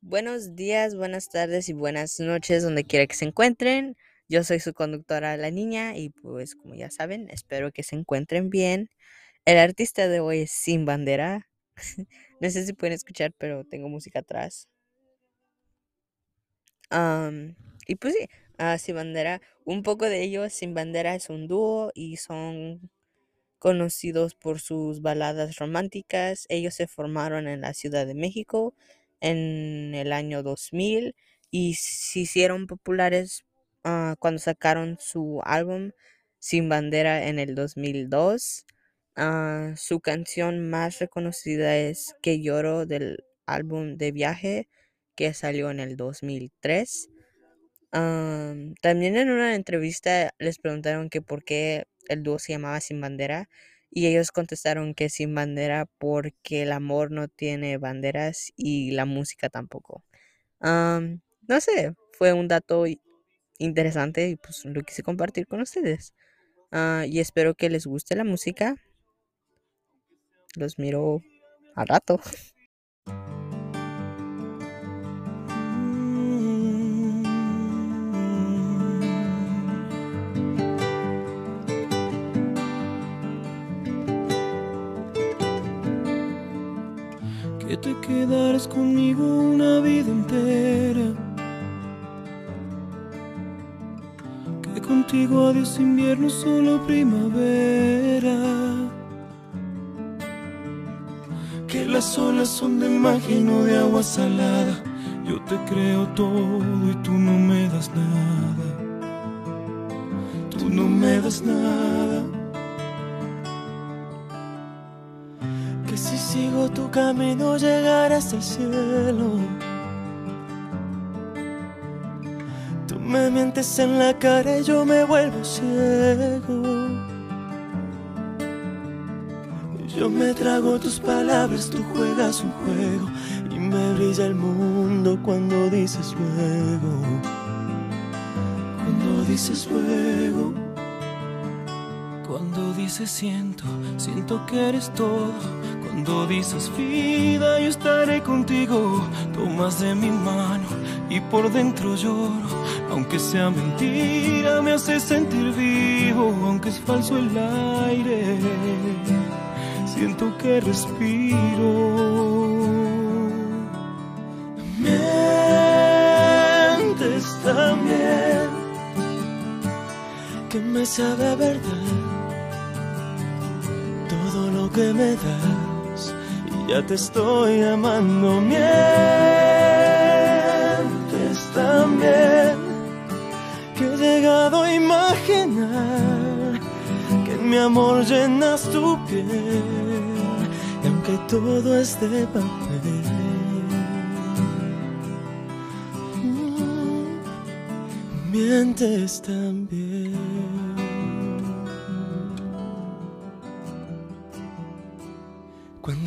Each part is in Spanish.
Buenos días, buenas tardes y buenas noches, donde quiera que se encuentren. Yo soy su conductora, la niña, y pues como ya saben, espero que se encuentren bien. El artista de hoy es Sin Bandera. no sé si pueden escuchar, pero tengo música atrás. Am, y pues sí, ah, Sin Bandera, un poco de ellos, Sin Bandera es un dúo y son conocidos por sus baladas románticas. Ellos se formaron en la Ciudad de México en el año 2000 y se hicieron populares ah, cuando sacaron su álbum Sin Bandera en el 2002. Ah, su canción más reconocida es Que lloro del álbum de viaje que salió en el 2003. Am, también en una entrevista les preguntaron que por qué el dúo se llamaba Sin Bandera y ellos contestaron que Sin Bandera porque el amor no tiene banderas y la música tampoco. Am, no sé, fue un dato interesante y pues lo quise compartir con ustedes. Ah, y espero que les guste la música. Los miro al rato. que te quedarás conmigo una vida entera. Que contigo adiós invierno, solo primavera. Que las olas son de magia no de agua salada. Yo te creo todo y tú no me das nada. Tú no me das nada. Tu camino llegaré hasta el cielo. Tú me mientes en la cara y yo me vuelvo ciego. Yo me trago tus palabras, tú juegas un juego y me brilla el mundo cuando dices luego. Cuando dices luego. Cuando dices siento, siento que eres todo. Cuando dices vida, yo estaré contigo. Tomas de mi mano y por dentro lloro. Aunque sea mentira, me hace sentir vivo. Aunque es falso el aire, siento que respiro. Mientes también, que me sabe verdad todo lo que me das y ya te estoy amando. Mientes también que he llegado a imaginar que en mi amor llenas tu piel y aunque todo es de papel. Mientes también.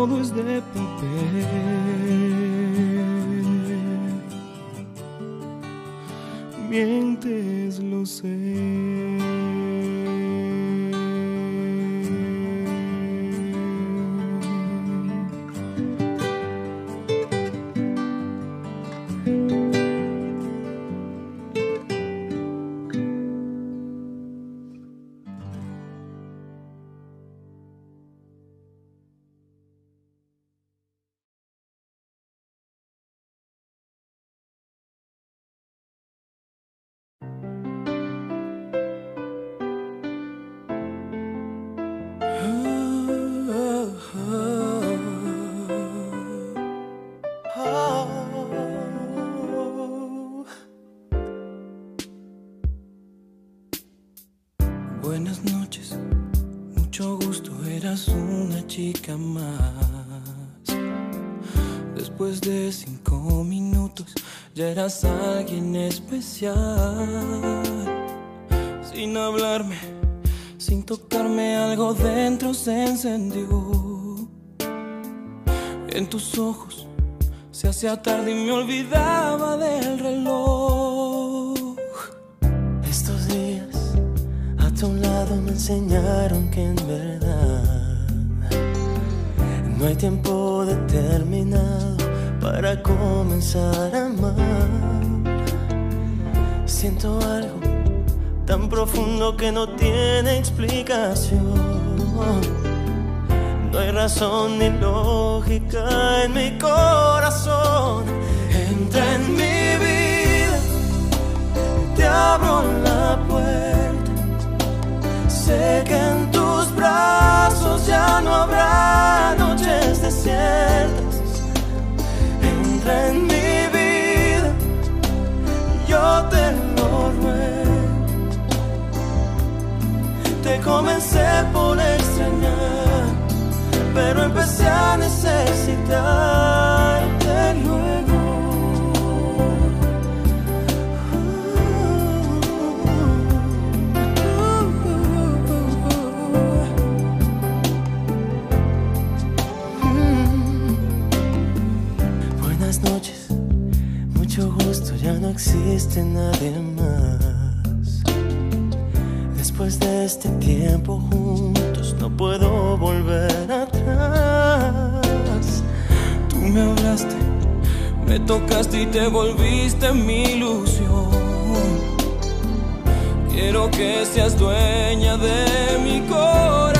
Todo es de papel, mientes, lo sé. buenas noches, mucho gusto, eras una chica más. Después de cinco minutos, ya eras alguien especial. Sin hablarme, sin tocarme, algo dentro se encendió. En tus ojos se hacía tarde y me olvidaba del reloj. Me enseñaron que en verdad no hay tiempo determinado para comenzar a amar. Siento algo tan profundo que no tiene explicación. No hay razón ni lógica en mi corazón. Entra en mi Entra en mi vida, yo te lo ruego. Te comencé por extrañar pero empecé a necesitarte tocaste y te volviste mi ilusión. Quiero que seas dueña de mi corazón.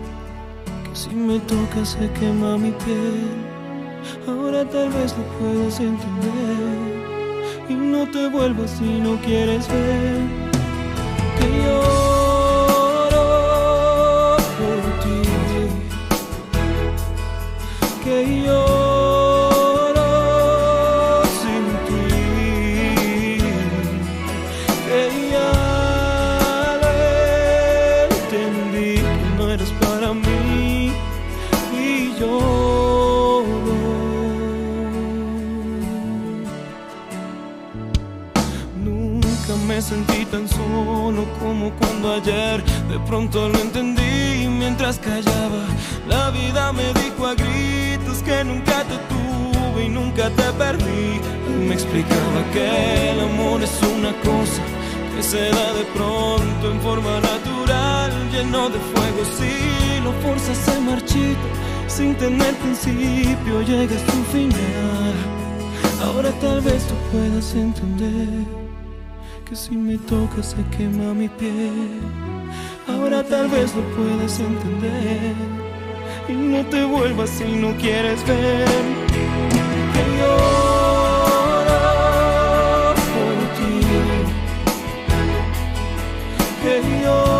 Si me tocas se quema mi piel. Ahora tal vez lo puedas entender. Y no te vuelvas si no quieres ver. Que lloro por ti. Que lloro dijo a gritos que nunca te tuve y nunca te perdí. Me explicaba que el amor es una cosa que se da de pronto en forma natural, lleno de fuego. Si lo forzas se marchita, sin tener principio, llega a su final. Ahora tal vez tú puedas entender que si me tocas se quema mi piel. Ahora tal vez lo puedas entender y no te vuelvas si no quieres ver. Que lloro por ti, que lloro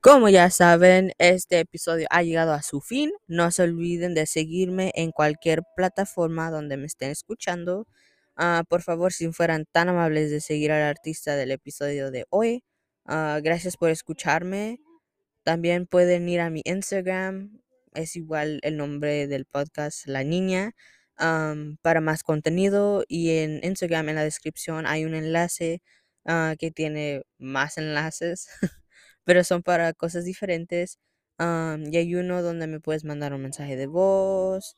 Como ya saben, este episodio ha llegado a su fin. No se olviden de seguirme en cualquier plataforma donde me estén escuchando. Ah, por favor, si fueran tan amables de seguir al artista del episodio de hoy. Ah, gracias por escucharme. También pueden ir a mi Instagram. Es igual el nombre del podcast, La Niña, para más contenido. Y en Instagram, en la descripción, hay un enlace ah, que tiene más enlaces. pero son para cosas diferentes. y hay uno donde me puedes mandar un mensaje de voz.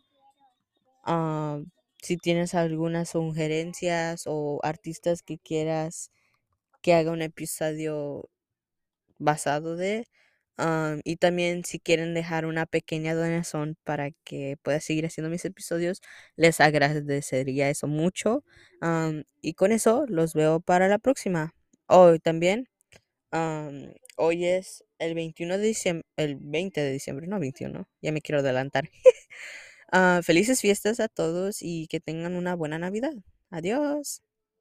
si tienes algunas sugerencias o artistas que quieras que haga un episodio basado de. Am, y también si quieren dejar una pequeña donación para que pueda seguir haciendo mis episodios, les agradecería eso mucho. y con eso los veo para la próxima. Hoy también. Am, hoy es el 21 de diciembre, el 20 de diciembre, no 21, ya me quiero adelantar. Ah, felices fiestas a todos y que tengan una buena Navidad. Adiós.